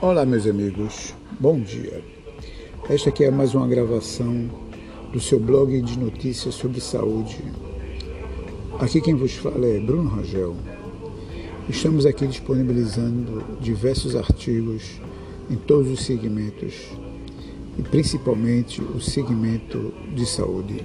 Olá, meus amigos, bom dia. Esta aqui é mais uma gravação do seu blog de notícias sobre saúde. Aqui quem vos fala é Bruno Rangel. Estamos aqui disponibilizando diversos artigos em todos os segmentos e principalmente o segmento de saúde.